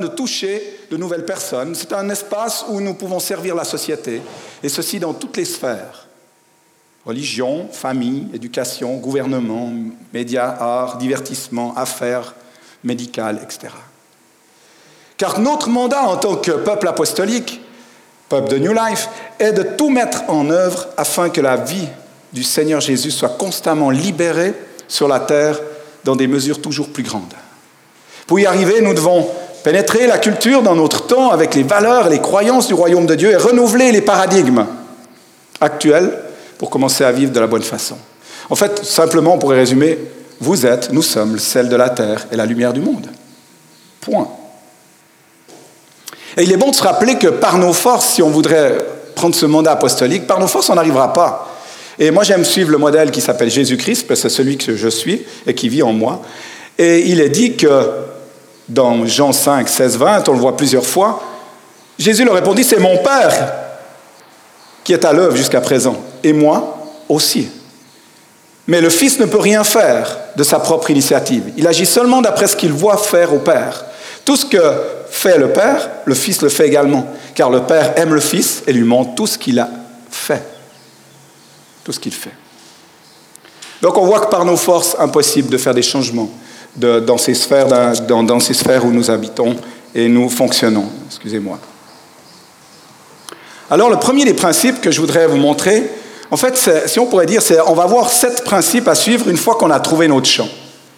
de toucher de nouvelles personnes. C'est un espace où nous pouvons servir la société, et ceci dans toutes les sphères. Religion, famille, éducation, gouvernement, médias, art, divertissement, affaires, médicales, etc. Car notre mandat en tant que peuple apostolique, peuple de New Life, est de tout mettre en œuvre afin que la vie du Seigneur Jésus soit constamment libérée sur la terre dans des mesures toujours plus grandes. Pour y arriver, nous devons pénétrer la culture dans notre temps avec les valeurs et les croyances du royaume de Dieu et renouveler les paradigmes actuels pour commencer à vivre de la bonne façon. En fait, simplement, on pourrait résumer, vous êtes, nous sommes le sel de la terre et la lumière du monde. Point. Et il est bon de se rappeler que par nos forces, si on voudrait prendre ce mandat apostolique, par nos forces, on n'arrivera pas. Et moi, j'aime suivre le modèle qui s'appelle Jésus-Christ, parce que c'est celui que je suis et qui vit en moi. Et il est dit que dans Jean 5, 16, 20, on le voit plusieurs fois, Jésus leur répondit, c'est mon Père qui est à l'œuvre jusqu'à présent, et moi aussi. Mais le Fils ne peut rien faire de sa propre initiative. Il agit seulement d'après ce qu'il voit faire au Père. Tout ce que fait le Père, le Fils le fait également, car le Père aime le Fils et lui montre tout ce qu'il a fait. Tout ce qu'il fait. Donc on voit que par nos forces, impossible de faire des changements dans, ces sphères, où nous habitons et nous fonctionnons. Excusez-moi. Alors, le premier des principes que je voudrais vous montrer, en fait, si on pourrait dire, c'est on va avoir sept principes à suivre une fois qu'on a trouvé notre champ.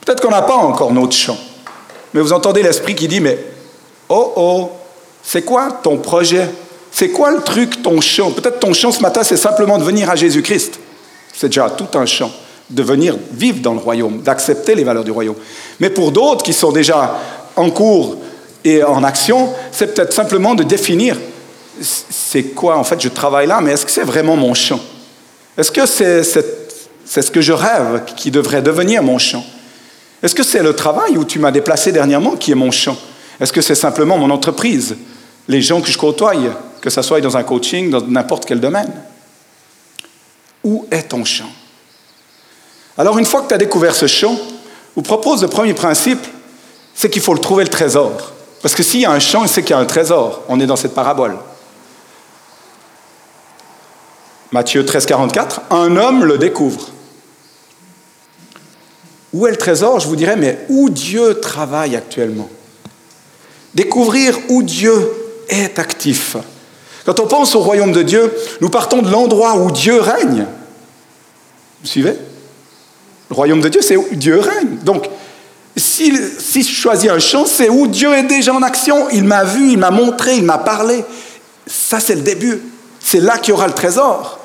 Peut-être qu'on n'a pas encore notre champ, mais vous entendez l'esprit qui dit, mais oh oh, c'est quoi ton projet? C'est quoi le truc, ton champ? Peut-être ton champ ce matin, c'est simplement de venir à Jésus-Christ. C'est déjà tout un champ de venir vivre dans le royaume, d'accepter les valeurs du royaume. Mais pour d'autres qui sont déjà en cours et en action, c'est peut-être simplement de définir c'est quoi, en fait, je travaille là, mais est-ce que c'est vraiment mon champ? Est-ce que c'est ce que je rêve qui devrait devenir mon champ? Est-ce que c'est le travail où tu m'as déplacé dernièrement qui est mon champ? Est-ce que c'est simplement mon entreprise, les gens que je côtoie, que ce soit dans un coaching, dans n'importe quel domaine? Où est ton champ? Alors une fois que tu as découvert ce champ, vous propose le premier principe, c'est qu'il faut le trouver le trésor. Parce que s'il y a un champ, c'est qu'il y a un trésor. On est dans cette parabole. Matthieu 13, 44, un homme le découvre. Où est le trésor Je vous dirais, mais où Dieu travaille actuellement? Découvrir où Dieu est actif. Quand on pense au royaume de Dieu, nous partons de l'endroit où Dieu règne. Vous suivez? Le royaume de Dieu, c'est où Dieu règne. Donc, si, si, je choisis un champ, c'est où Dieu est déjà en action. Il m'a vu, il m'a montré, il m'a parlé. Ça, c'est le début. C'est là qu'il y aura le trésor.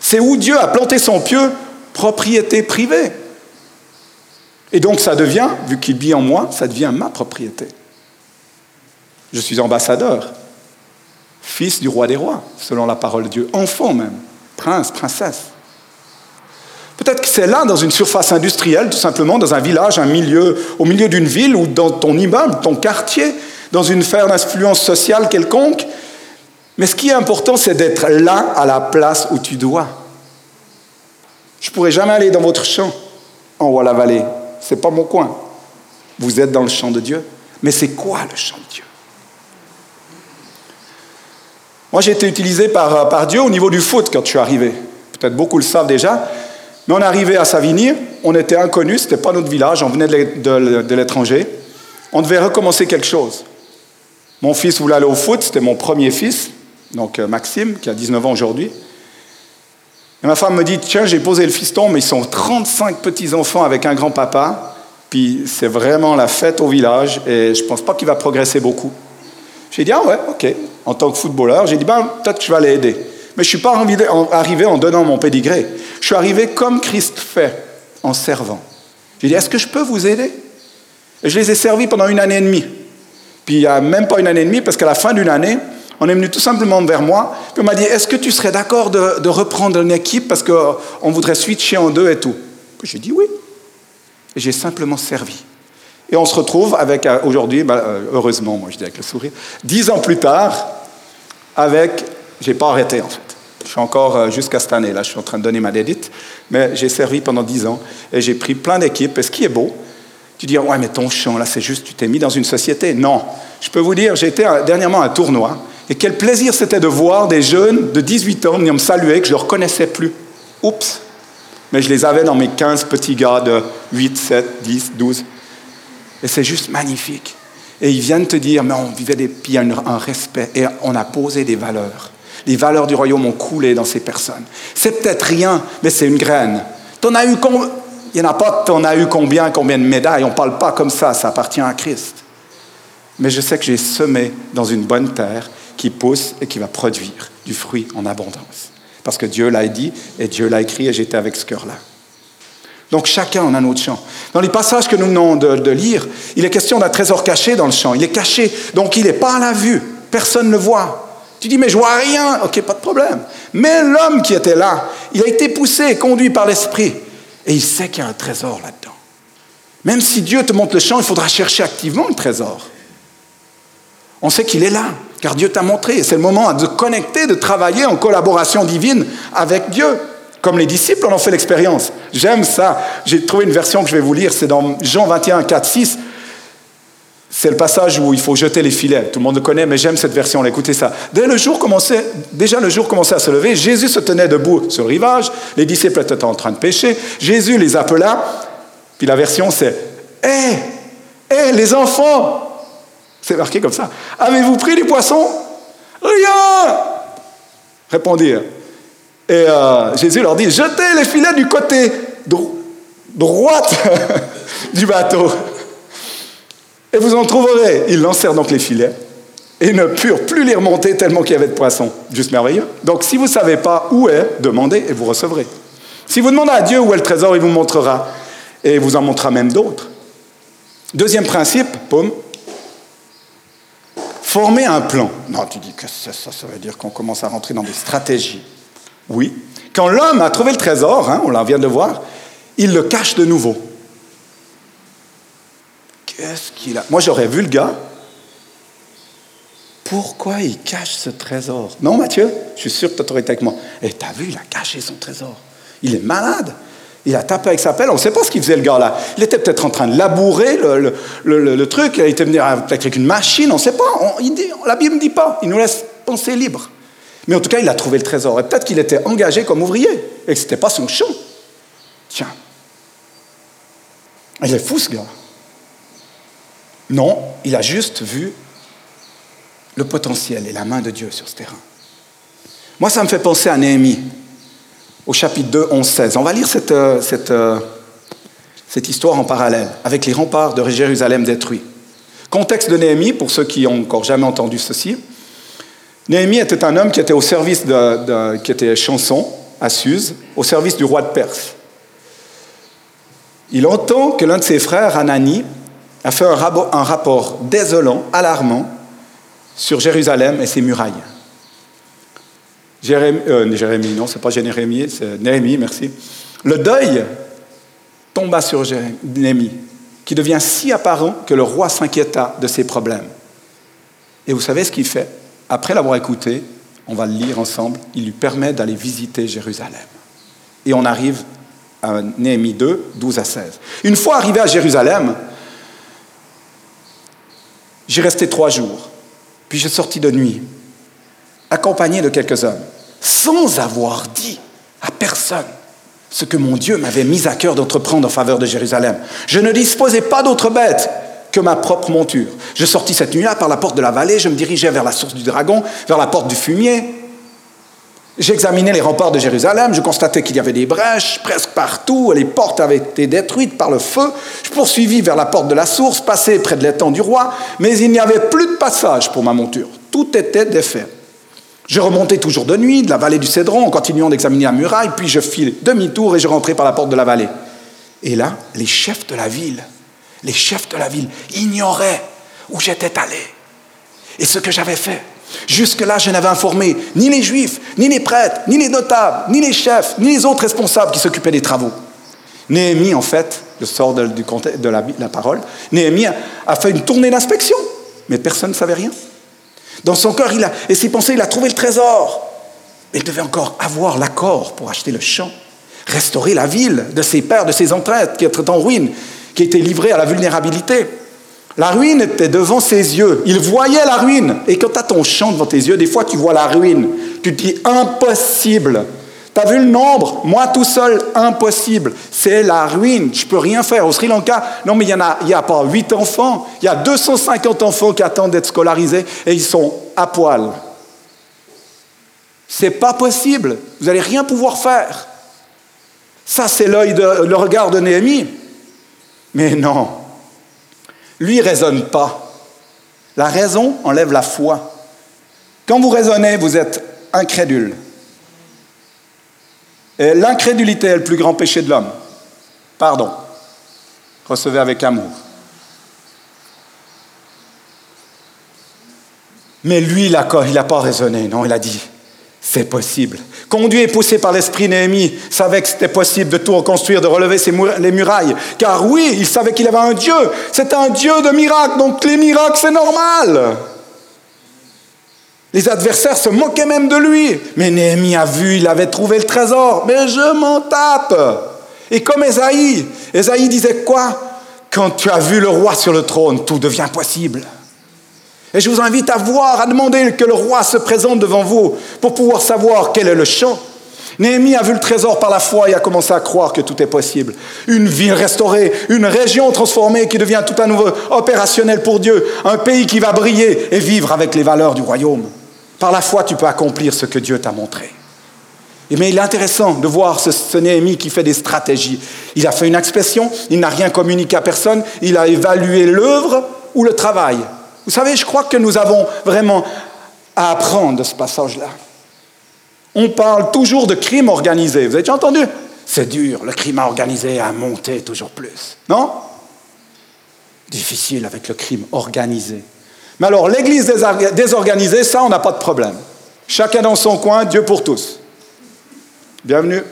C'est où Dieu a planté son pieu, propriété privée. Et donc, ça devient, vu qu'il vit en moi, ça devient ma propriété. Je suis ambassadeur, fils du roi des rois, selon la parole de Dieu, enfant même, prince, princesse. Peut-être que c'est là, dans une surface industrielle, tout simplement, dans un village, un milieu, au milieu d'une ville ou dans ton immeuble, ton quartier, dans une sphère d'influence sociale quelconque. Mais ce qui est important, c'est d'être là, à la place où tu dois. Je ne pourrais jamais aller dans votre champ, en haut à la vallée. Ce n'est pas mon coin. Vous êtes dans le champ de Dieu. Mais c'est quoi le champ de Dieu? Moi, j'ai été utilisé par, par Dieu au niveau du foot quand je suis arrivé. Peut-être beaucoup le savent déjà. Mais on arrivait à Savigny, on était inconnus, ce n'était pas notre village, on venait de l'étranger. On devait recommencer quelque chose. Mon fils voulait aller au foot, c'était mon premier fils, donc euh, Maxime, qui a 19 ans aujourd'hui. Et ma femme me dit, tiens, j'ai posé le fiston, mais ils sont 35 petits-enfants avec un grand-papa, puis c'est vraiment la fête au village, et je ne pense pas qu'il va progresser beaucoup. J'ai dit, ah ouais, ok, en tant que footballeur, j'ai dit, ben, peut-être que je vais l'aider. Mais je ne suis pas arrivé en donnant mon pédigré. Je suis arrivé comme Christ fait, en servant. J'ai dit, est-ce que je peux vous aider? Et je les ai servis pendant une année et demie. Puis il n'y a même pas une année et demie, parce qu'à la fin d'une année, on est venu tout simplement vers moi, puis on m'a dit, est-ce que tu serais d'accord de, reprendre une équipe parce qu'on voudrait switcher en deux et tout? J'ai dit oui. Et j'ai simplement servi. Et on se retrouve avec, euh, aujourd'hui, bah, euh, heureusement, moi je dis avec le sourire, dix ans plus tard, avec, j'ai pas arrêté en fait. Je suis encore euh, jusqu'à cette année, là, je suis en train de donner ma dédite, mais j'ai servi pendant dix ans et j'ai pris plein d'équipes. Et ce qui est beau, Tu dis, ouais, mais ton champ, là, c'est juste, tu t'es mis dans une société. Non. Je peux vous dire, été dernièrement à un tournoi, et quel plaisir c'était de voir des jeunes de 18 ans venir me saluer, que je ne reconnaissais plus. Oups. Mais je les avais dans mes 15 petits gars de 8, 7, 10, 12. Et c'est juste magnifique. Et ils viennent te dire, mais on vivait des, puis il y a un respect, et on a posé des valeurs. Les valeurs du royaume ont coulé dans ces personnes. C'est peut-être rien, mais c'est une graine. T'en as eu il n'y en a pas, t'en as eu combien, combien de médailles? On ne parle pas comme ça, ça appartient à Christ. Mais je sais que j'ai semé dans une bonne terre qui pousse et qui va produire du fruit en abondance. Parce que Dieu l'a dit et Dieu l'a écrit et j'étais avec ce cœur-là. Donc chacun en a notre champ. Dans les passages que nous venons de, de lire, il est question d'un trésor caché dans le champ. Il est caché, donc il n'est pas à la vue. Personne ne le voit. Tu dis, mais je vois rien. Ok, pas de problème. Mais l'homme qui était là, il a été poussé, conduit par l'Esprit. Et il sait qu'il y a un trésor là-dedans. Même si Dieu te montre le champ, il faudra chercher activement le trésor. On sait qu'il est là, car Dieu t'a montré. C'est le moment de connecter, de travailler en collaboration divine avec Dieu. Comme les disciples en ont fait l'expérience. J'aime ça. J'ai trouvé une version que je vais vous lire. C'est dans Jean 21, 4, 6. C'est le passage où il faut jeter les filets. Tout le monde le connaît, mais j'aime cette version. Écoutez ça. Dès le jour commençait, déjà le jour commençait à se lever. Jésus se tenait debout sur le rivage. Les disciples étaient en train de pêcher. Jésus les appela. Puis la version, c'est Hé, hé, les enfants C'est marqué comme ça. Avez-vous pris du poisson Rien Répondirent. Et euh, Jésus leur dit Jetez les filets du côté droite du bateau. Et vous en trouverez. Ils lancèrent donc les filets et ne purent plus les remonter tellement qu'il y avait de poissons. Juste merveilleux. Donc si vous ne savez pas où est, demandez et vous recevrez. Si vous demandez à Dieu où est le trésor, il vous montrera. Et il vous en montrera même d'autres. Deuxième principe, paume, former un plan. Non, tu dis que ça, ça, veut dire qu'on commence à rentrer dans des stratégies. Oui. Quand l'homme a trouvé le trésor, hein, on vient de le voir, il le cache de nouveau. Qu'est-ce qu'il a? Moi, j'aurais vu le gars. Pourquoi il cache ce trésor? Non, Mathieu, je suis sûr que tu aurais été avec moi. Et eh, t'as vu, il a caché son trésor. Il est malade. Il a tapé avec sa pelle. On ne sait pas ce qu'il faisait, le gars-là. Il était peut-être en train de labourer le, truc. Il était venu avec une machine. On ne sait pas. la Bible ne dit pas. Il nous laisse penser libre. Mais en tout cas, il a trouvé le trésor. Et peut-être qu'il était engagé comme ouvrier et que ce n'était pas son champ. Tiens. Il est fou, ce gars. Non, il a juste vu le potentiel et la main de Dieu sur ce terrain. Moi, ça me fait penser à Néhémie, au chapitre 2, 11, 16. On va lire cette, euh, euh, cette histoire en parallèle, avec les remparts de Jérusalem détruits. Contexte de Néhémie, pour ceux qui ont encore jamais entendu ceci. Néhémie était un homme qui était au service de, qui était chanson à Suse, au service du roi de Perse. Il entend que l'un de ses frères, Anani, a fait un, rapport désolant, alarmant, sur Jérusalem et ses murailles. Jérémie, euh, Jérémie non, c'est pas Jérémie, c'est Néhémie, merci. Le deuil tomba sur Néhémie, qui devient si apparent que le roi s'inquiéta de ses problèmes. Et vous savez ce qu'il fait? Après l'avoir écouté, on va le lire ensemble, il lui permet d'aller visiter Jérusalem. Et on arrive à Néhémie 2, 12 à 16. Une fois arrivé à Jérusalem, J'y resté trois jours. Puis je sortis de nuit, accompagné de quelques hommes, sans avoir dit à personne ce que mon Dieu m'avait mis à cœur d'entreprendre en faveur de Jérusalem. Je ne disposais pas d'autre bête que ma propre monture. Je sortis cette nuit-là par la porte de la vallée, je me dirigeais vers la source du dragon, vers la porte du fumier. J'examinais les remparts de Jérusalem, je constatais qu'il y avait des brèches presque partout, les portes avaient été détruites par le feu. Je poursuivis vers la porte de la source, passai près de l'étang du roi, mais il n'y avait plus de passage pour ma monture. Tout était défait. Je remontais toujours de nuit de la vallée du Cédron en continuant d'examiner la muraille, puis je fis demi-tour et je rentrai par la porte de la vallée. Et là, les chefs de la ville, les chefs de la ville ignoraient où j'étais allé et ce que j'avais fait. Jusque-là, je n'avais informé ni les juifs, ni les prêtres, ni les notables, ni les chefs, ni les autres responsables qui s'occupaient des travaux. Néhémie, en fait, je sors de, la, parole, Néhémie a, fait une tournée d'inspection, mais personne ne savait rien. Dans son cœur il a, et ses pensées, il a trouvé le trésor. Mais il devait encore avoir l'accord pour acheter le champ, restaurer la ville de ses pères, de ses ancêtres qui étaient en ruine. qui était livré à la vulnérabilité. La ruine était devant ses yeux. Il voyait la ruine. Et quand tu as ton champ devant tes yeux, des fois tu vois la ruine. Tu te dis impossible. Tu as vu le nombre? Moi tout seul, impossible. C'est la ruine. Je peux rien faire. Au Sri Lanka, non mais il n'y a, a pas 8 enfants. Il y a 250 enfants qui attendent d'être scolarisés et ils sont à poil. C'est pas possible. Vous n'allez rien pouvoir faire. Ça, c'est l'œil le regard de Néhémie. Mais non, lui ne raisonne pas. La raison enlève la foi. Quand vous raisonnez, vous êtes incrédule. Et l'incrédulité est le plus grand péché de l'homme. Pardon. Recevez avec amour. Mais lui, il n'a pas raisonné, non, il a dit, c'est possible. Conduit et poussé par l'esprit Néhémie, savait que c'était possible de tout reconstruire, de relever les murailles. Car oui, il savait qu'il avait un Dieu. C'est un Dieu de miracles, donc les miracles, c'est normal. Les adversaires se moquaient même de lui. Mais Néhémie a vu, il avait trouvé le trésor. Mais je m'en tape. Et comme Esaïe, Esaïe disait quoi? Quand tu as vu le roi sur le trône, tout devient possible. Et je vous invite à voir, à demander que le roi se présente devant vous pour pouvoir savoir quel est le champ. Néhémie a vu le trésor par la foi et a commencé à croire que tout est possible. Une ville restaurée, une région transformée qui devient tout à nouveau opérationnelle pour Dieu, un pays qui va briller et vivre avec les valeurs du royaume. Par la foi, tu peux accomplir ce que Dieu t'a montré. Mais il est intéressant de voir ce, Néhémie qui fait des stratégies. Il a fait une expression, il n'a rien communiqué à personne, il a évalué l'œuvre ou le travail. Vous savez, je crois que nous avons vraiment à apprendre de ce passage-là. On parle toujours de crime organisé. Vous avez déjà entendu? C'est dur, le crime organisé a monté toujours plus. Non? Difficile avec le crime organisé. Mais alors, l'Église désorganisée, ça, on n'a pas de problème. Chacun dans son coin, Dieu pour tous. Bienvenue.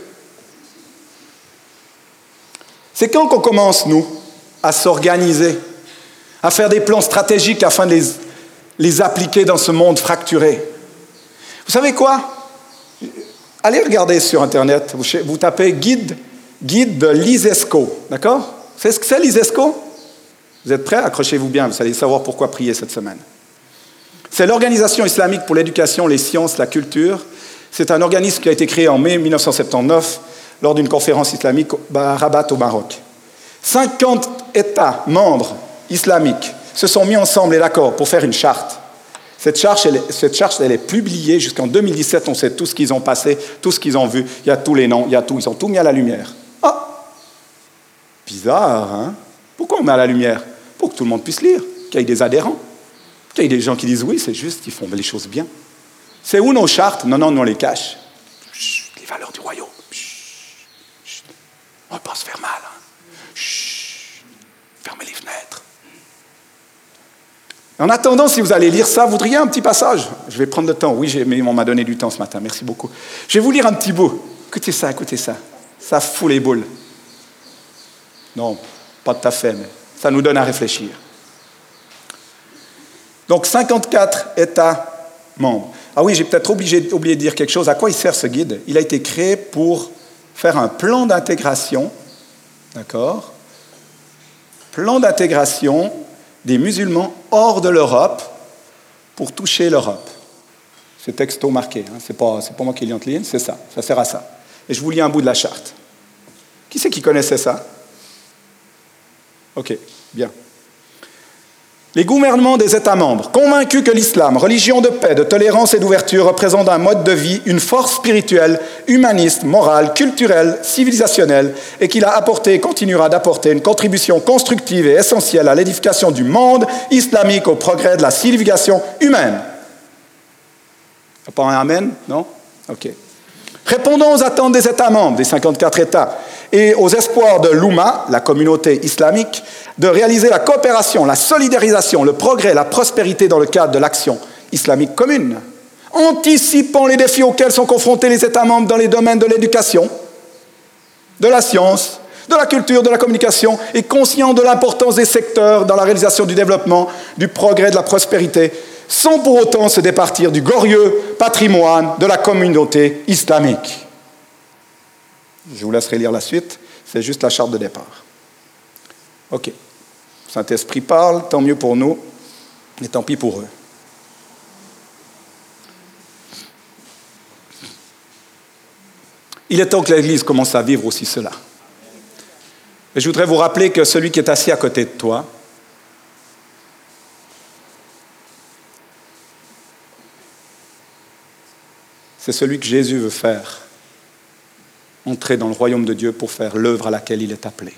C'est quand qu'on commence, nous, à s'organiser? À faire des plans stratégiques afin de les, appliquer dans ce monde fracturé. Vous savez quoi? Allez regarder sur Internet, vous, tapez guide, guide de l'ISESCO, d'accord? Savez ce que c'est l'ISESCO? Vous êtes prêts? Accrochez-vous bien, vous allez savoir pourquoi prier cette semaine. C'est l'Organisation islamique pour l'éducation, les sciences, la culture. C'est un organisme qui a été créé en mai 1979 lors d'une conférence islamique à Rabat au Maroc. 50 États membres islamiques se sont mis ensemble et d'accord pour faire une charte. Cette charte, elle cette charte, elle est publiée jusqu'en 2017. On sait tout ce qu'ils ont passé, tout ce qu'ils ont vu. Il y a tous les noms, il y a tout. Ils ont tout mis à la lumière. Ah Bizarre, hein? Pourquoi on met à la lumière? Pour que tout le monde puisse lire, qu'il y ait des adhérents, qu'il y ait des gens qui disent oui, c'est juste, ils font les choses bien. C'est où nos chartes? Non, non, on les cache. les valeurs du royaume. on ne va pas se faire mal. Hein. fermez les fenêtres. En attendant, si vous allez lire ça, vous voudriez un petit passage Je vais prendre le temps. Oui, mais on m'a donné du temps ce matin. Merci beaucoup. Je vais vous lire un petit bout. Écoutez ça, écoutez ça. Ça fout les boules. Non, pas tout à fait, mais ça nous donne à réfléchir. Donc 54 États membres. Ah oui, j'ai peut-être oublié de dire quelque chose. À quoi il sert ce guide? Il a été créé pour faire un plan d'intégration, d'accord? Plan d'intégration des musulmans hors de l'Europe pour toucher l'Europe. C'est texto marqué, hein. c'est pas, pas moi qui entre c'est ça, ça sert à ça. Et je vous lis un bout de la charte. Qui c'est qui connaissait ça? Ok, bien les gouvernements des États membres, convaincus que l'islam, religion de paix, de tolérance et d'ouverture, représente un mode de vie, une force spirituelle, humaniste, morale, culturelle, civilisationnelle, et qu'il a apporté et continuera d'apporter une contribution constructive et essentielle à l'édification du monde islamique au progrès de la civilisation humaine. Pas un Amen Non? Ok. Répondons aux attentes des États membres, des 54 États, et aux espoirs de l'Ouma, la communauté islamique, de réaliser la coopération, la solidarisation, le progrès, la prospérité dans le cadre de l'action islamique commune. Anticipant les défis auxquels sont confrontés les États membres dans les domaines de l'éducation, de la science, de la culture, de la communication, et conscient de l'importance des secteurs dans la réalisation du développement, du progrès, de la prospérité, sans pour autant se départir du glorieux patrimoine de la communauté islamique. Je vous laisserai lire la suite, c'est juste la charte de départ. Ok. Saint-Esprit parle, tant mieux pour nous, et tant pis pour eux. Il est temps que l'Église commence à vivre aussi cela. Et je voudrais vous rappeler que celui qui est assis à côté de toi, c'est celui que Jésus veut faire entrer dans le royaume de Dieu pour faire l'œuvre à laquelle il est appelé.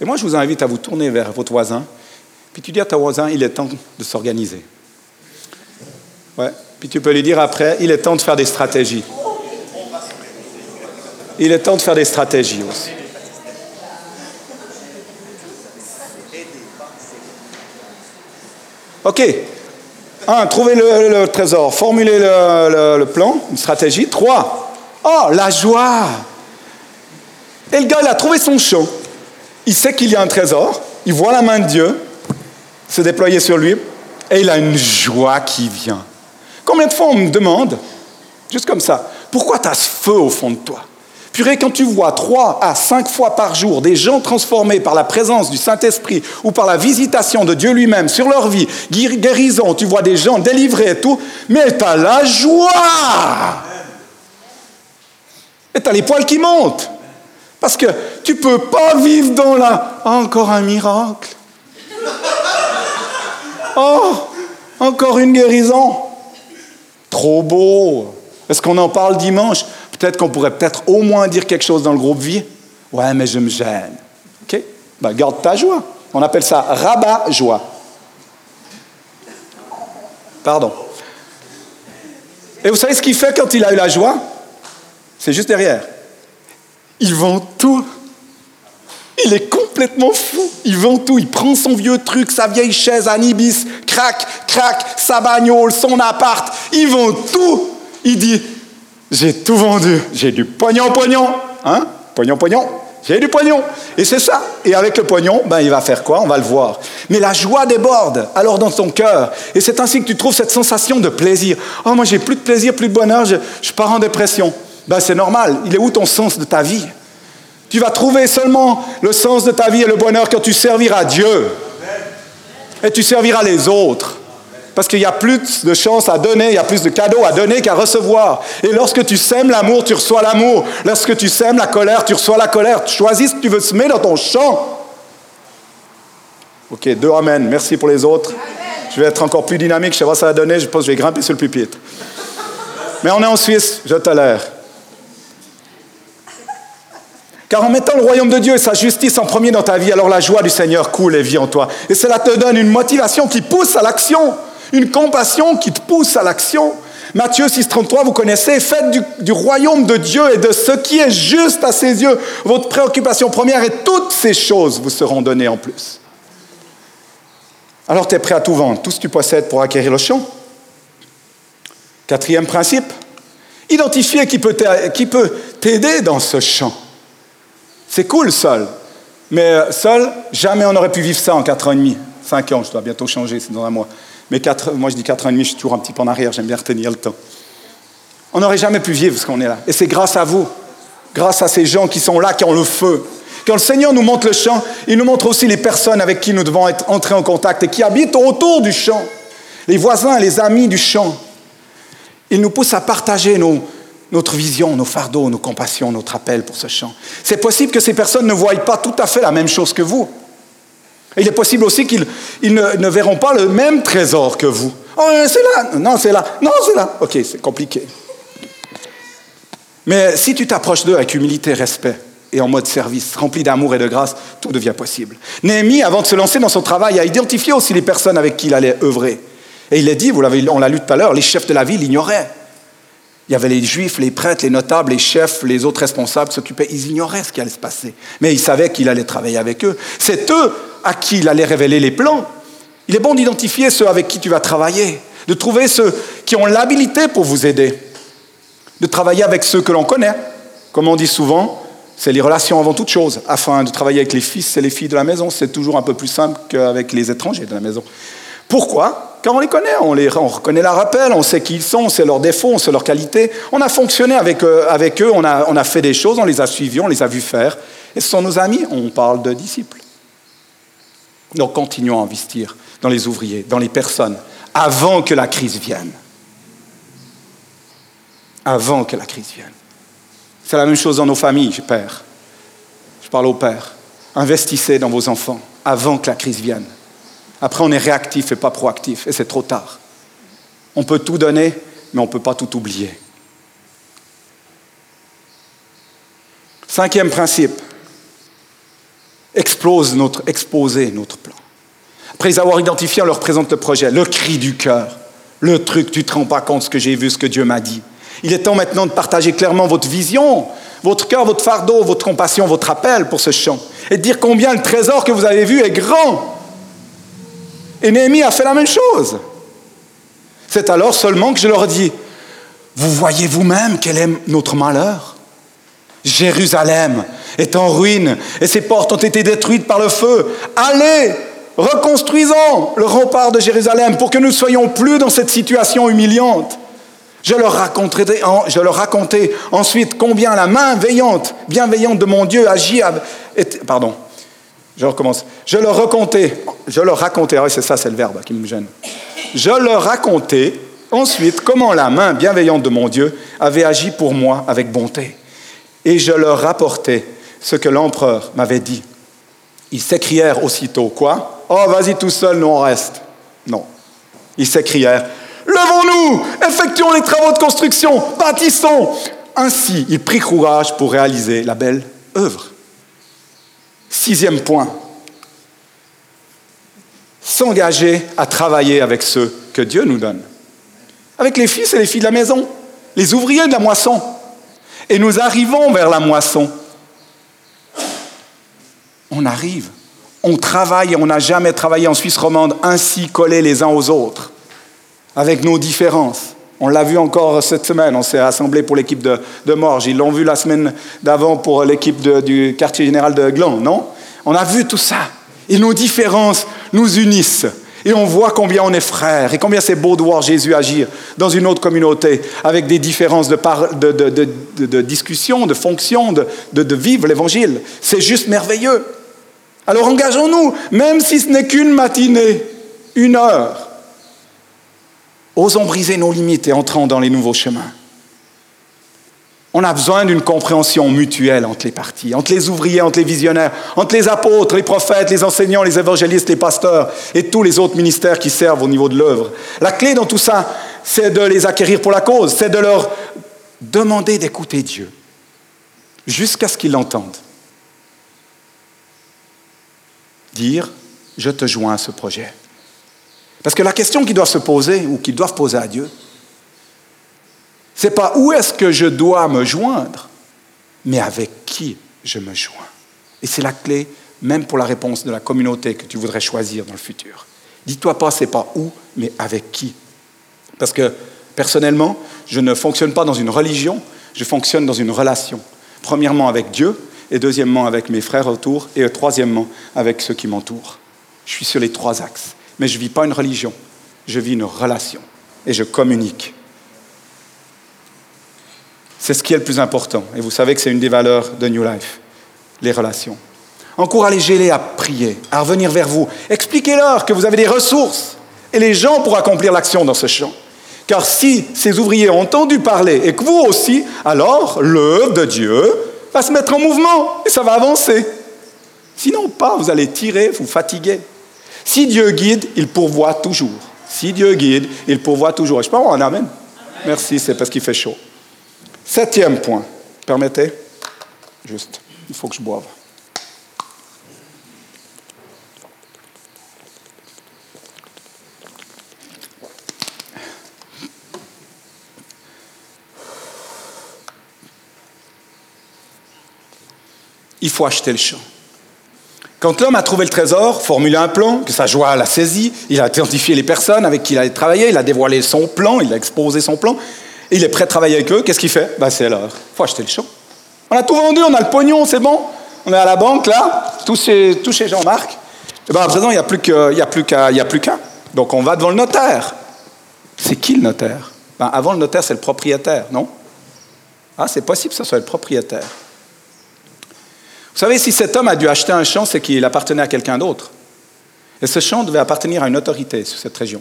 Et moi, je vous invite à vous tourner vers votre voisin, puis tu dis à ton voisin, il est temps de s'organiser. Ouais. Puis tu peux lui dire après, il est temps de faire des stratégies. Il est temps de faire des stratégies aussi. OK. Un, trouver le, trésor, formuler le, plan, une stratégie. Trois, oh, la joie. Et le gars, il a trouvé son champ. Il sait qu'il y a un trésor. Il voit la main de Dieu se déployer sur lui. Et il a une joie qui vient. Combien de fois on me demande, juste comme ça, pourquoi tu as ce feu au fond de toi? Purée, quand tu vois trois à cinq fois par jour des gens transformés par la présence du Saint-Esprit ou par la visitation de Dieu lui-même sur leur vie, guérison, tu vois des gens délivrés et tout, mais tu as la joie Et tu as les poils qui montent. Parce que tu ne peux pas vivre dans la... Encore un miracle. Oh, encore une guérison. Trop beau. Est-ce qu'on en parle dimanche? Peut-être qu'on pourrait peut-être au moins dire quelque chose dans le groupe vie. Ouais, mais je me gêne. OK? Ben, Garde ta joie. On appelle ça rabat-joie. Pardon. Et vous savez ce qu'il fait quand il a eu la joie? C'est juste derrière. Il vend tout. Il est complètement fou. Il vend tout. Il prend son vieux truc, sa vieille chaise Anibis, crac, crac, sa bagnole, son appart. Il vend tout. Il dit j'ai tout vendu. J'ai du pognon, pognon. Hein? Pognon, pognon. J'ai du pognon. Et c'est ça. Et avec le pognon, ben, il va faire quoi? On va le voir. Mais la joie déborde alors dans ton cœur. Et c'est ainsi que tu trouves cette sensation de plaisir. Oh, moi, j'ai plus de plaisir, plus de bonheur, je, je pars en dépression. Ben, c'est normal. Il est où ton sens de ta vie? Tu vas trouver seulement le sens de ta vie et le bonheur quand tu serviras Dieu. Et tu serviras les autres. Parce qu'il y a plus de chances à donner, il y a plus de cadeaux à donner qu'à recevoir. Et lorsque tu sèmes l'amour, tu reçois l'amour. Lorsque tu sèmes la colère, tu reçois la colère. Tu choisis ce que tu veux semer dans ton champ. Ok, deux Amen. Merci pour les autres. Je vais être encore plus dynamique, je sais pas ce que ça va donner, je pense que je vais grimper sur le pupitre. Mais on est en Suisse, je tolère. Car en mettant le royaume de Dieu et sa justice en premier dans ta vie, alors la joie du Seigneur coule et vit en toi. Et cela te donne une motivation qui pousse à l'action. Une compassion qui te pousse à l'action. Matthieu 6,33, vous connaissez, faites du, royaume de Dieu et de ce qui est juste à ses yeux votre préoccupation première et toutes ces choses vous seront données en plus. Alors tu es prêt à tout vendre, tout ce que tu possèdes pour acquérir le champ? Quatrième principe, identifier qui peut t'aider dans ce champ. C'est cool seul, mais seul, jamais on n'aurait pu vivre ça en quatre ans et demi, cinq ans, je dois bientôt changer, c'est dans un mois. Mais moi, je dis 4 ans et demi, je suis toujours un petit peu en arrière, j'aime bien retenir le temps. On n'aurait jamais pu vivre ce qu'on est là. Et c'est grâce à vous, grâce à ces gens qui sont là, qui ont le feu. Quand le Seigneur nous montre le champ, il nous montre aussi les personnes avec qui nous devons être, entrer en contact et qui habitent autour du champ. Les voisins, les amis du champ. Il nous pousse à partager notre vision, nos fardeaux, nos compassions, notre appel pour ce champ. C'est possible que ces personnes ne voient pas tout à fait la même chose que vous il est possible aussi qu'ils ne, verront pas le même trésor que vous. Oh, c'est là. Non, c'est là. Non, c'est là. Ok, c'est compliqué. Mais si tu t'approches d'eux avec humilité, respect et en mode service, rempli d'amour et de grâce, tout devient possible. Néhémie, avant de se lancer dans son travail, a identifié aussi les personnes avec qui il allait œuvrer. Et il a dit, vous on l'a lu tout à l'heure, les chefs de la ville l'ignoraient. Il y avait les juifs, les prêtres, les notables, les chefs, les autres responsables qui s'occupaient. Ils ignoraient ce qui allait se passer. Mais ils savaient qu'il allait travailler avec eux. C'est eux à qui il allait révéler les plans. Il est bon d'identifier ceux avec qui tu vas travailler, de trouver ceux qui ont l'habilité pour vous aider, de travailler avec ceux que l'on connaît. Comme on dit souvent, c'est les relations avant toute chose. Afin de travailler avec les fils et les filles de la maison, c'est toujours un peu plus simple qu'avec les étrangers de la maison. Pourquoi? On les connaît, on, reconnaît la rappel, on sait qui ils sont, on sait leurs défauts, on sait leurs qualités. On a fonctionné avec, euh, eux, on a, on a fait des choses, on les a suivis, on les a vus faire. Et ce sont nos amis, on parle de disciples. Donc continuons à investir dans les ouvriers, dans les personnes, avant que la crise vienne. Avant que la crise vienne. C'est la même chose dans nos familles, père. Je parle au père. Investissez dans vos enfants avant que la crise vienne. Après, on est réactif et pas proactif, et c'est trop tard. On peut tout donner, mais on ne peut pas tout oublier. Cinquième principe, explose notre, exposer notre plan. Après avoir identifiés, on leur présente le projet, le cri du cœur, le truc, tu ne te rends pas compte ce que j'ai vu, ce que Dieu m'a dit. Il est temps maintenant de partager clairement votre vision, votre cœur, votre fardeau, votre compassion, votre appel pour ce chant, et de dire combien le trésor que vous avez vu est grand. Et Néhémie a fait la même chose. C'est alors seulement que je leur dis, vous voyez vous-même quel est notre malheur? Jérusalem est en ruine et ses portes ont été détruites par le feu. Allez, reconstruisons le rempart de Jérusalem pour que nous ne soyons plus dans cette situation humiliante. Je leur, raconterai, je leur racontais ensuite combien la main veillante, bienveillante de mon Dieu agit. pardon, je recommence. Je leur racontais, je leur racontais, ah c'est ça, c'est le verbe qui me gêne. Je leur racontais ensuite comment la main bienveillante de mon Dieu avait agi pour moi avec bonté et je leur rapportai ce que l'empereur m'avait dit. Ils s'écrièrent aussitôt, quoi? Oh, vas-y tout seul, nous on reste. Non. Ils s'écrièrent, Levons-nous, effectuons les travaux de construction, bâtissons. Ainsi, ils prirent courage pour réaliser la belle œuvre. Sixième point, s'engager à travailler avec ceux que Dieu nous donne. Avec les fils et les filles de la maison, les ouvriers de la moisson. Et nous arrivons vers la moisson. On arrive. On travaille on n'a jamais travaillé en Suisse romande ainsi collés les uns aux autres, avec nos différences. On l'a vu encore cette semaine, on s'est rassemblé pour l'équipe de, de, Morges. Ils l'ont vu la semaine d'avant pour l'équipe du quartier général de Gland, non? On a vu tout ça. Et nos différences nous unissent. Et on voit combien on est frères et combien c'est beau de voir Jésus agir dans une autre communauté avec des différences de, de, de discussion, de fonction, de vivre l'évangile. C'est juste merveilleux. Alors engageons-nous, même si ce n'est qu'une matinée, une heure. Osons briser nos limites et entrons dans les nouveaux chemins. On a besoin d'une compréhension mutuelle entre les parties, entre les ouvriers, entre les visionnaires, entre les apôtres, les prophètes, les enseignants, les évangélistes, les pasteurs et tous les autres ministères qui servent au niveau de l'œuvre. La clé dans tout ça, c'est de les acquérir pour la cause, c'est de leur demander d'écouter Dieu jusqu'à ce qu'ils l'entendent. Dire, je te joins à ce projet. Parce que la question qu'ils doivent se poser ou qu'ils doivent poser à Dieu, n'est pas où est-ce que je dois me joindre, mais avec qui je me joins. Et c'est la clé même pour la réponse de la communauté que tu voudrais choisir dans le futur. Dis-toi pas c'est pas où, mais avec qui. Parce que personnellement, je ne fonctionne pas dans une religion, je fonctionne dans une relation. Premièrement avec Dieu, et deuxièmement avec mes frères autour, et troisièmement avec ceux qui m'entourent. Je suis sur les trois axes. Mais je ne vis pas une religion, je vis une relation. Et je communique. C'est ce qui est le plus important. Et vous savez que c'est une des valeurs de New Life, les relations. Encouragez-les à prier, à revenir vers vous. Expliquez-leur que vous avez des ressources et les gens pour accomplir l'action dans ce champ. Car si ces ouvriers ont entendu parler et que vous aussi, alors l'œuvre de Dieu va se mettre en mouvement et ça va avancer. Sinon pas, vous allez tirer, vous fatiguer. Si Dieu guide, il pourvoit toujours. Si Dieu guide, il pourvoit toujours. Je peux avoir un amen? Merci, c'est parce qu'il fait chaud. Septième point. Permettez? Juste, il faut que je boive. Il faut acheter le champ. Quand l'homme a trouvé le trésor, formulé un plan, que sa joie l'a saisi, il a identifié les personnes avec qui il allait travailler, il a dévoilé son plan, il a exposé son plan, il est prêt à travailler avec eux, qu'est-ce qu'il fait? Ben, C'est l'heure. Il faut acheter le champ. On a tout vendu, on a le pognon, c'est bon. On est à la banque, là, tous chez, Jean-Marc. Et eh ben, à présent, il n'y a plus qu'un. Donc on va devant le notaire. C'est qui le notaire? Ben, Avant le notaire, c'est le propriétaire, non? Ah, c'est possible ce soit le propriétaire. Vous savez, si cet homme a dû acheter un champ, c'est qu'il appartenait à quelqu'un d'autre. Et ce champ devait appartenir à une autorité sur cette région,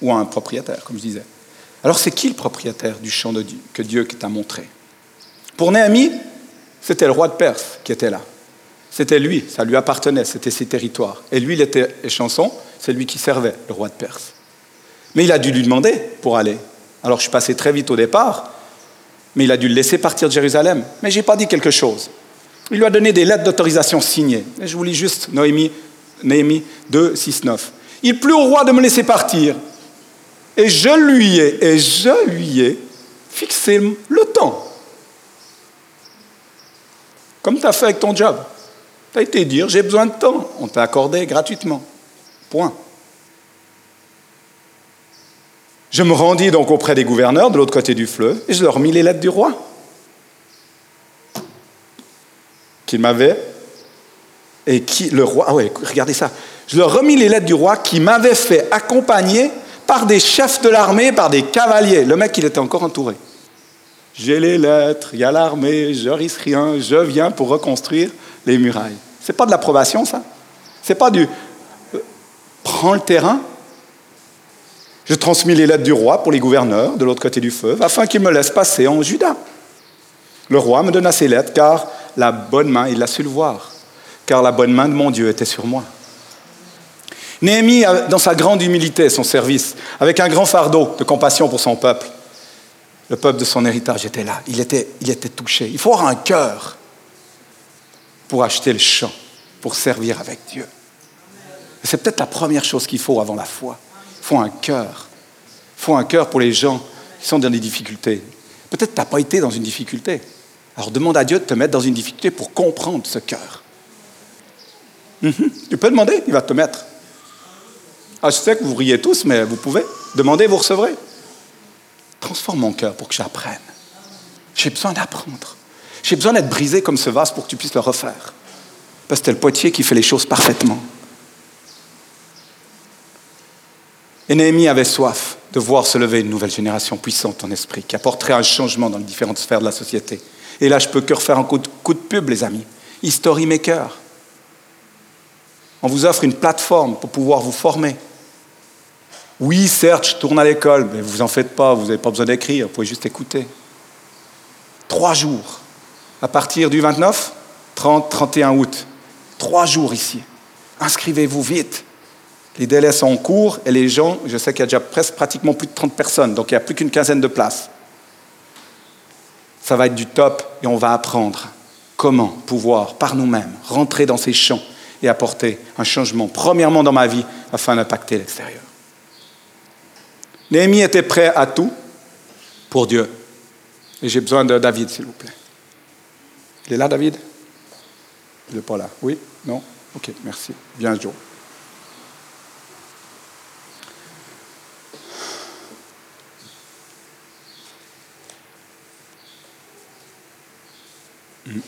ou à un propriétaire, comme je disais. Alors c'est qui le propriétaire du champ Dieu, que Dieu t'a montré? Pour Néhémie, c'était le roi de Perse qui était là. C'était lui, ça lui appartenait, c'était ses territoires. Et lui, il était chanson, c'est lui qui servait, le roi de Perse. Mais il a dû lui demander pour aller. Alors je suis passé très vite au départ, mais il a dû le laisser partir de Jérusalem. Mais je n'ai pas dit quelque chose. Il lui a donné des lettres d'autorisation signées. Je vous lis juste Noémie, Néhémie 2, 6, 9. Il plut au roi de me laisser partir. Et je lui ai, et je lui ai fixé le temps. Comme tu as fait avec ton job. Tu as été dire, j'ai besoin de temps. On t'a accordé gratuitement. Point. Je me rendis donc auprès des gouverneurs de l'autre côté du fleuve et je leur mis les lettres du roi qu'il m'avait et qui le roi ah ouais regardez ça. Je leur remis les lettres du roi qui m'avait fait accompagner par des chefs de l'armée par des cavaliers. Le mec il était encore entouré. J'ai les lettres il y a l'armée je risque rien je viens pour reconstruire les murailles. C'est pas de l'approbation ça. C'est pas du euh, prends le terrain. Je transmis les lettres du roi pour les gouverneurs de l'autre côté du feu, afin qu'ils me laissent passer en Juda. Le roi me donna ces lettres, car la bonne main, il l'a su le voir, car la bonne main de mon Dieu était sur moi. Néhémie, dans sa grande humilité, son service, avec un grand fardeau de compassion pour son peuple, le peuple de son héritage était là, il était, il était touché. Il faut avoir un cœur pour acheter le champ, pour servir avec Dieu. C'est peut-être la première chose qu'il faut avant la foi. Il faut un cœur. Il faut un cœur pour les gens qui sont dans des difficultés. Peut-être que tu n'as pas été dans une difficulté. Alors demande à Dieu de te mettre dans une difficulté pour comprendre ce cœur. Mhm. Tu peux demander, il va te mettre. Ah, je sais que vous riez tous, mais vous pouvez. Demandez, vous recevrez. Transforme mon cœur pour que j'apprenne. J'ai besoin d'apprendre. J'ai besoin d'être brisé comme ce vase pour que tu puisses le refaire. Parce que c'est le potier qui fait les choses parfaitement. Et Néhémie avait soif de voir se lever une nouvelle génération puissante en esprit, qui apporterait un changement dans les différentes sphères de la société. Et là, je peux que refaire un coup de, pub, les amis. History Maker. On vous offre une plateforme pour pouvoir vous former. Oui, certes, je tourne à l'école, mais vous en faites pas, vous n'avez pas besoin d'écrire, vous pouvez juste écouter. Trois jours, à partir du 29, 30, 31 août. Trois jours ici. Inscrivez-vous vite. Les délais sont en cours et les gens, je sais qu'il y a déjà pratiquement plus de 30 personnes, donc il n'y a plus qu'une quinzaine de places. Ça va être du top et on va apprendre comment pouvoir, par nous-mêmes, rentrer dans ces champs et apporter un changement, premièrement dans ma vie, afin d'impacter l'extérieur. Néhémie était prêt à tout pour Dieu. Et j'ai besoin de David, s'il vous plaît. Il est là, David? Il n'est pas là. Oui? Non? Ok, merci. Bien, Joe. Vous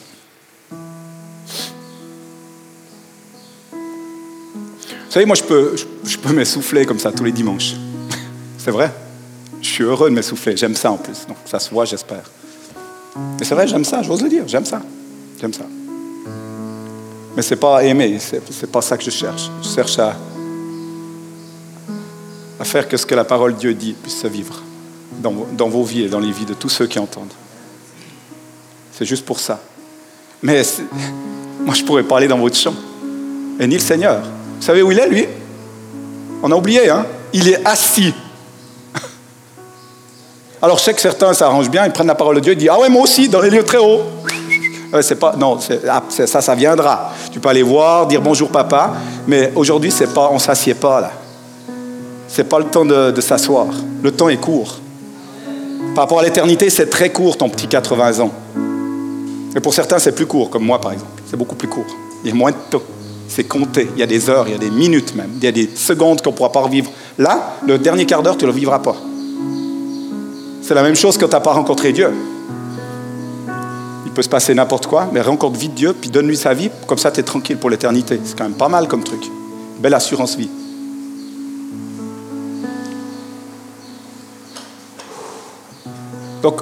savez, moi, je peux, je, peux m'essouffler comme ça tous les dimanches. c'est vrai. Je suis heureux de m'essouffler. J'aime ça en plus. Donc, ça se voit, j'espère. Mais c'est vrai, j'aime ça, j'ose le dire. J'aime ça. J'aime ça. Mais c'est pas aimer. C'est, pas ça que je cherche. Je cherche à, faire que ce que la parole de Dieu dit puisse se vivre dans vos vies et dans les vies de tous ceux qui entendent. C'est juste pour ça. Mais moi, je pourrais parler dans votre champ. Et ni le Seigneur. Vous savez où il est, lui? On a oublié, hein? Il est assis. Alors, je sais que certains s'arrangent bien, ils prennent la parole de Dieu et disent Ah ouais, moi aussi, dans les lieux très hauts. c'est pas, non, ah, ça, ça viendra. Tu peux aller voir, dire bonjour papa, mais aujourd'hui, c'est pas, on s'assied pas là. C'est pas le temps de s'asseoir. Le temps est court. Par rapport à l'éternité, c'est très court ton petit 80 ans. Et pour certains, c'est plus court, comme moi par exemple. C'est beaucoup plus court. Il y a moins de temps c'est compté. Il y a des heures, il y a des minutes même, il y a des secondes qu'on ne pourra pas revivre. Là, le dernier quart d'heure, tu ne le vivras pas. C'est la même chose quand tu n'as pas rencontré Dieu. Il peut se passer n'importe quoi, mais rencontre vite Dieu, puis donne-lui sa vie, comme ça tu es tranquille pour l'éternité. C'est quand même pas mal comme truc. Belle assurance vie. Donc,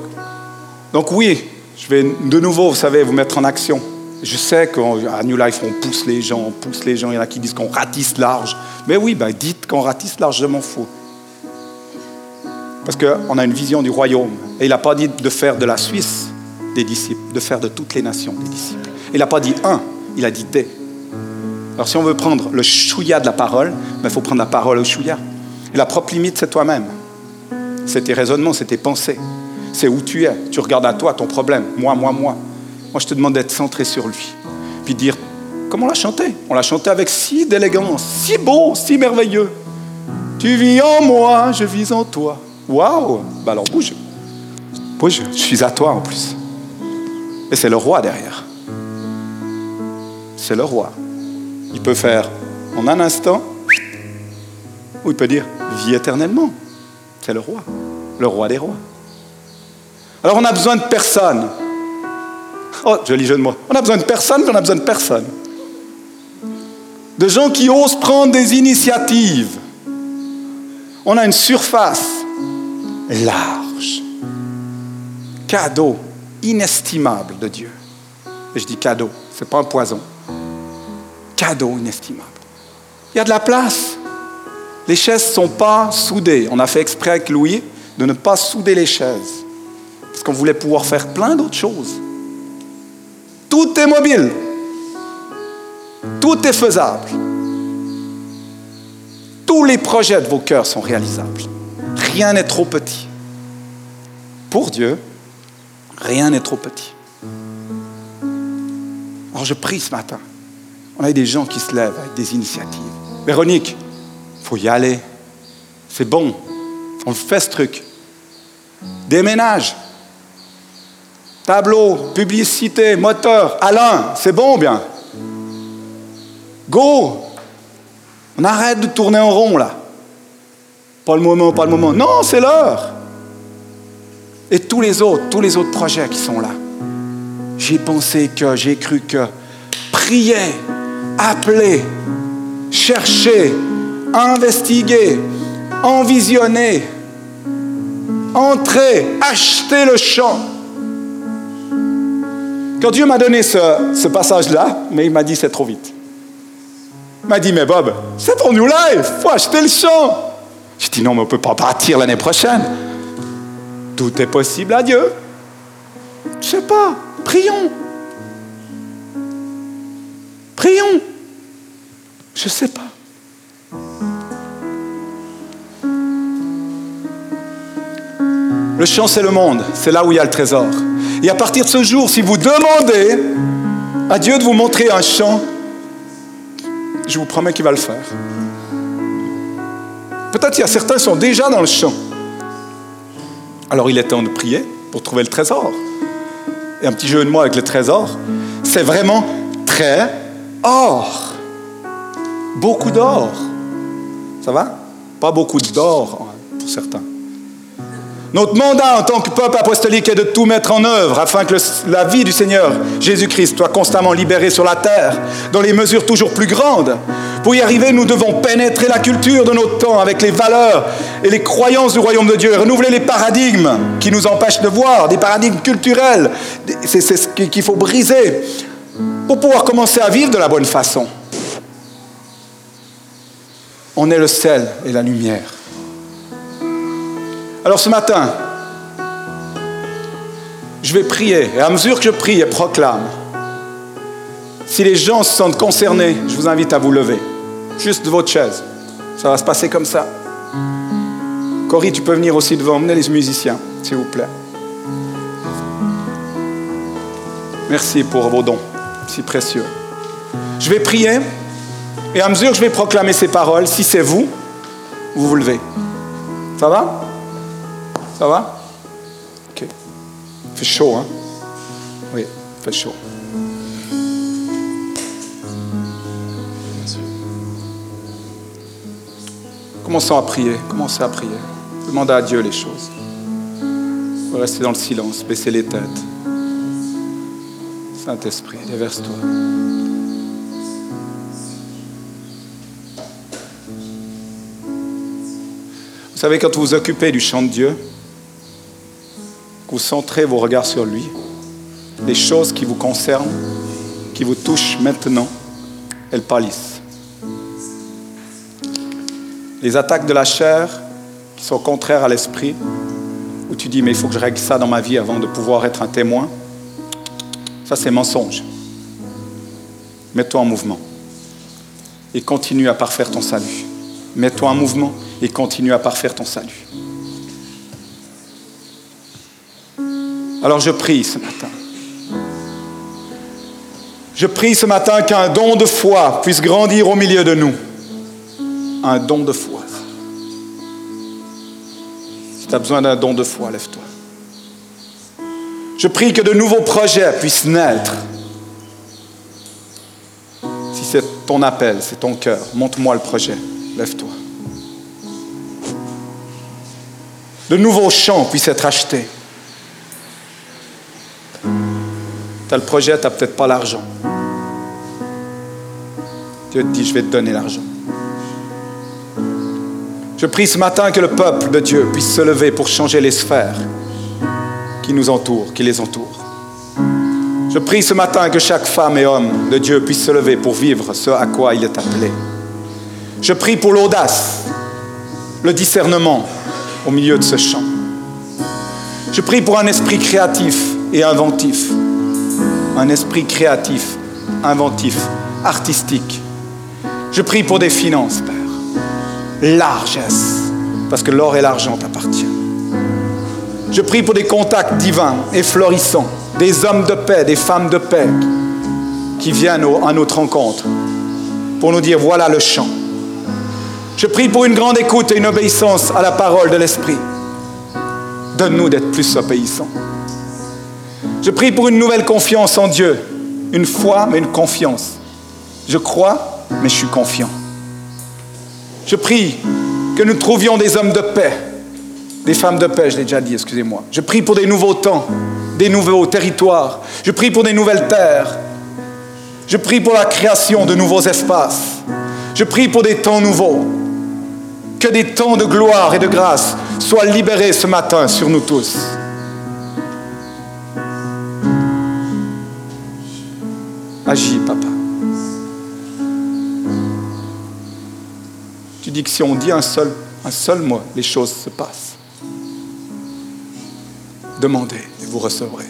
donc oui, je vais de nouveau, vous savez, vous mettre en action Je sais qu'à New Life, on pousse les gens, on pousse les gens. Il y en a qui disent qu'on ratisse large. Mais oui, ben dites qu'on ratisse large, je m'en fous. Parce qu'on a une vision du royaume. Et il n'a pas dit de faire de la Suisse des disciples, de faire de toutes les nations des disciples. Il n'a pas dit un, il a dit des. Alors si on veut prendre le chouïa de la parole, il ben, faut prendre la parole au chouïa. Et la propre limite, c'est toi-même. C'est tes raisonnements, c'est tes pensées. C'est où tu es. Tu regardes à toi, ton problème. Moi, moi, moi. Moi, je te demande d'être centré sur lui. Puis dire, comment on l'a chanté? On l'a chanté avec si d'élégance, si beau, si merveilleux. Tu vis en moi, je vis en toi. Waouh bah alors bouge. Bouge, je suis à toi en plus. Et c'est le roi derrière. C'est le roi. Il peut faire en un instant, ou il peut dire vie éternellement. C'est le roi, le roi des rois. Alors on a besoin de personne. Oh, joli jeu de. On a besoin de personne, mais on a besoin de personne. De gens qui osent prendre des initiatives. On a une surface large. Cadeau inestimable de Dieu. Et je dis cadeau, ce n'est pas un poison. Cadeau inestimable. Il y a de la place. Les chaises ne sont pas soudées. On a fait exprès avec Louis de ne pas souder les chaises. Qu'on voulait pouvoir faire plein d'autres choses. Tout est mobile. Tout est faisable. Tous les projets de vos cœurs sont réalisables. Rien n'est trop petit. Pour Dieu, rien n'est trop petit. Alors je prie ce matin. On a des gens qui se lèvent avec des initiatives. Véronique, il faut y aller. C'est bon. On fait ce truc. Déménage. Tableau, publicité, moteur. Alain, c'est bon bien? Go. On arrête de tourner en rond là. Pas le moment, pas le moment. Non, c'est l'heure. Et tous les autres, tous les autres projets qui sont là. J'ai pensé que, j'ai cru que. Priez, appelez, cherchez, investiguez, envisionnez, entrez, achetez le champ. Quand Dieu m'a donné ce, passage-là, mais il m'a dit c'est trop vite. Il m'a dit, mais Bob, c'est pour New Life, faut acheter le champ. Je dis non, mais on ne peut pas partir l'année prochaine. Tout est possible à Dieu. Je sais pas. Prions. Prions. Je sais pas. Le champ, c'est le monde. C'est là où il y a le trésor. Et à partir de ce jour, si vous demandez à Dieu de vous montrer un champ, je vous promets qu'il va le faire. Peut-être qu'il y a certains qui sont déjà dans le champ. Alors il est temps de prier pour trouver le trésor. Et un petit jeu de mots avec le trésor, c'est vraiment très or. Beaucoup d'or. Ça va? Pas beaucoup d'or hein, pour certains. Notre mandat en tant que peuple apostolique est de tout mettre en œuvre afin que la vie du Seigneur Jésus-Christ soit constamment libérée sur la terre, dans les mesures toujours plus grandes. Pour y arriver, nous devons pénétrer la culture de notre temps avec les valeurs et les croyances du royaume de Dieu, renouveler les paradigmes qui nous empêchent de voir, des paradigmes culturels. C'est ce qu'il faut briser pour pouvoir commencer à vivre de la bonne façon. On est le sel et la lumière. Alors ce matin, je vais prier, et à mesure que je prie et proclame, si les gens se sentent concernés, je vous invite à vous lever, juste de votre chaise. Ça va se passer comme ça. Cory, tu peux venir aussi devant, emmener les musiciens, s'il vous plaît. Merci pour vos dons, si précieux. Je vais prier, et à mesure que je vais proclamer ces paroles, si c'est vous, vous vous levez. Ça va? Ça va? Ok. Fait chaud, hein? Oui, fait chaud. Commençons à prier. Commencez à prier. Demandez à Dieu les choses. Restez dans le silence, baissez les têtes. Saint-Esprit, déverse-toi. Vous savez, quand vous vous occupez du chant de Dieu, vous centrez vos regards sur lui, les choses qui vous concernent, qui vous touchent maintenant, elles pâlissent. Les attaques de la chair qui sont contraires à l'esprit, où tu dis mais il faut que je règle ça dans ma vie avant de pouvoir être un témoin, ça c'est mensonge. Mets-toi en mouvement et continue à parfaire ton salut. Mets-toi en mouvement et continue à parfaire ton salut. Alors je prie ce matin. Je prie ce matin qu'un don de foi puisse grandir au milieu de nous. Un don de foi. Si tu as besoin d'un don de foi, lève-toi. Je prie que de nouveaux projets puissent naître c'est ton appel, c'est ton cœur. Montre-moi le projet. Lève-toi. De nouveaux champs puissent être achetés. Tu le projet, tu n'as peut-être pas l'argent. Dieu te dit, je vais te donner l'argent. Je prie ce matin que le peuple de Dieu puisse se lever pour changer les sphères qui nous entourent, qui les entourent. Je prie ce matin que chaque femme et homme de Dieu puisse se lever pour vivre ce à quoi il est appelé. Je prie pour l'audace, le discernement au milieu de ce champ. Je prie pour un esprit créatif et inventif. Un esprit créatif, inventif, artistique. Je prie pour des finances, Père. Largesse, parce que l'or et l'argent t'appartiennent. Je prie pour des contacts divins et florissants des hommes de paix, des femmes de paix qui viennent à notre rencontre pour nous dire voilà le chant. Je prie pour une grande écoute et une obéissance à la parole de l'Esprit. Donne-nous d'être plus obéissants. Je prie pour une nouvelle confiance en Dieu. Une foi, mais une confiance. Je crois, mais je suis confiant. Je prie que nous trouvions des hommes de paix, des femmes de paix, je l'ai déjà dit, excusez-moi. Je prie pour des nouveaux temps, des nouveaux territoires. Je prie pour des nouvelles terres. Je prie pour la création de nouveaux espaces. Je prie pour des temps nouveaux. Que des temps de gloire et de grâce soient libérés ce matin sur nous tous. Agis, papa. Tu dis que si on dit un seul, un mot, les choses se passent. Demandez vous recevrez.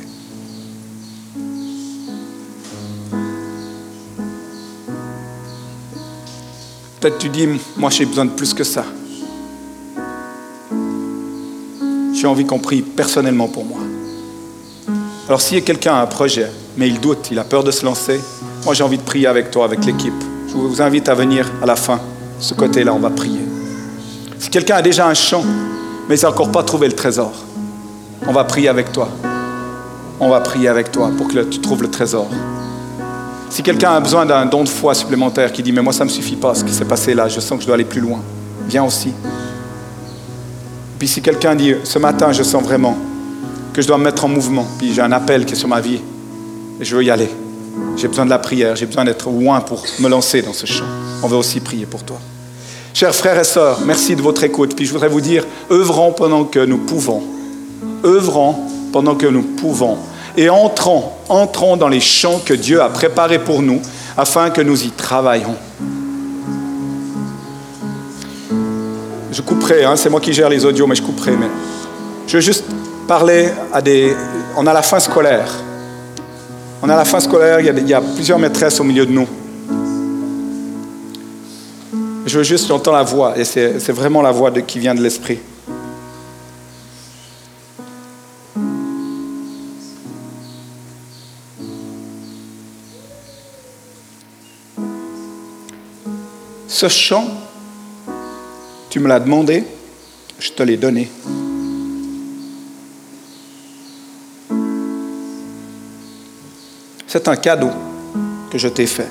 Peut-être tu dis, moi j'ai besoin de plus que ça. J'ai envie qu'on prie personnellement pour moi. Alors si quelqu'un a un projet, mais il doute, il a peur de se lancer, moi j'ai envie de prier avec toi, avec l'équipe. Je vous invite à venir à la fin, ce côté-là, on va prier. Si quelqu'un a déjà un champ, mais il n'a encore pas trouvé le trésor, on va prier avec toi on va prier avec toi pour que tu trouves le trésor. Si quelqu'un a besoin d'un don de foi supplémentaire qui dit mais moi ça ne me suffit pas ce qui s'est passé là, je sens que je dois aller plus loin, viens aussi. Puis si quelqu'un dit ce matin je sens vraiment que je dois me mettre en mouvement, puis j'ai un appel qui est sur ma vie et je veux y aller. J'ai besoin de la prière, j'ai besoin d'être loin pour me lancer dans ce champ. On veut aussi prier pour toi. Chers frères et sœurs, merci de votre écoute. Puis je voudrais vous dire, œuvrons pendant que nous pouvons. Œuvrons pendant que nous pouvons et entrons, entrons dans les champs que Dieu a préparés pour nous afin que nous y travaillions. Je couperai, hein, c'est moi qui gère les audios, mais je couperai. Mais je veux juste parler à des... On a la fin scolaire. On a la fin scolaire, il y a, plusieurs maîtresses au milieu de nous. Je veux juste, j'entends la voix, et c'est vraiment la voix qui vient de l'Esprit. Ce chant, tu me l'as demandé, je te l'ai donné. C'est un cadeau que je t'ai fait.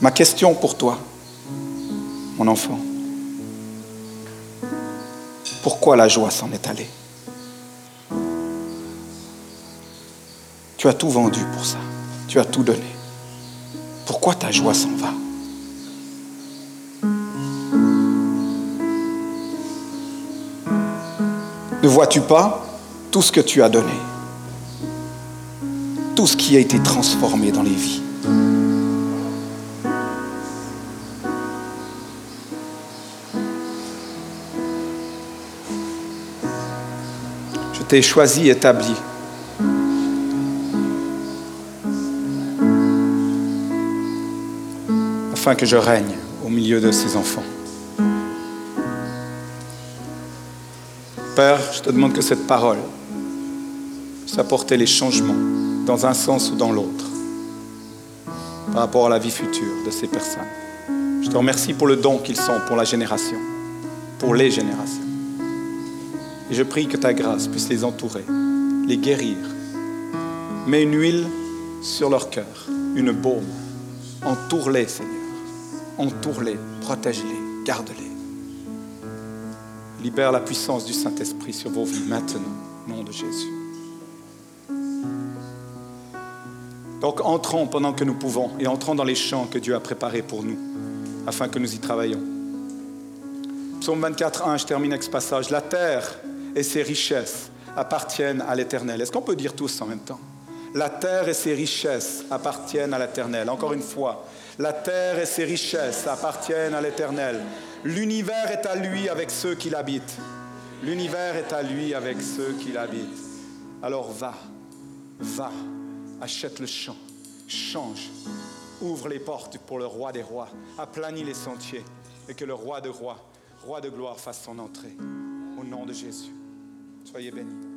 Ma question pour toi, mon enfant, pourquoi la joie s'en est allée? Tu as tout vendu pour ça, tu as tout donné. Pourquoi ta joie s'en va? Ne vois-tu pas tout ce que tu as donné? Tout ce qui a été transformé dans les vies. Je t'ai choisi, établi. afin que je règne au milieu de ces enfants. Père, je te demande que cette parole puisse apporter les changements dans un sens ou dans l'autre par rapport à la vie future de ces personnes. Je te remercie pour le don qu'ils sont pour la génération, pour les générations. Et je prie que ta grâce puisse les entourer, les guérir. Mets une huile sur leur cœur, une baume. Entoure-les, Seigneur. Entoure-les, protège-les, garde-les. Libère la puissance du Saint-Esprit sur vos vies maintenant, au nom de Jésus. Donc entrons pendant que nous pouvons et entrons dans les champs que Dieu a préparés pour nous, afin que nous y travaillions. Psaume 24, 1, je termine avec ce passage. La terre et ses richesses appartiennent à l'Éternel. Est-ce qu'on peut dire tous en même temps? La terre et ses richesses appartiennent à l'Éternel. Encore une fois, la terre et ses richesses appartiennent à l'Éternel. L'univers est à lui avec ceux qui l'habitent. L'univers est à lui avec ceux qui l'habitent. Alors va, va, achète le champ, change, ouvre les portes pour le roi des rois, aplanis les sentiers et que le roi de rois, roi de gloire fasse son entrée. Au nom de Jésus. Soyez bénis.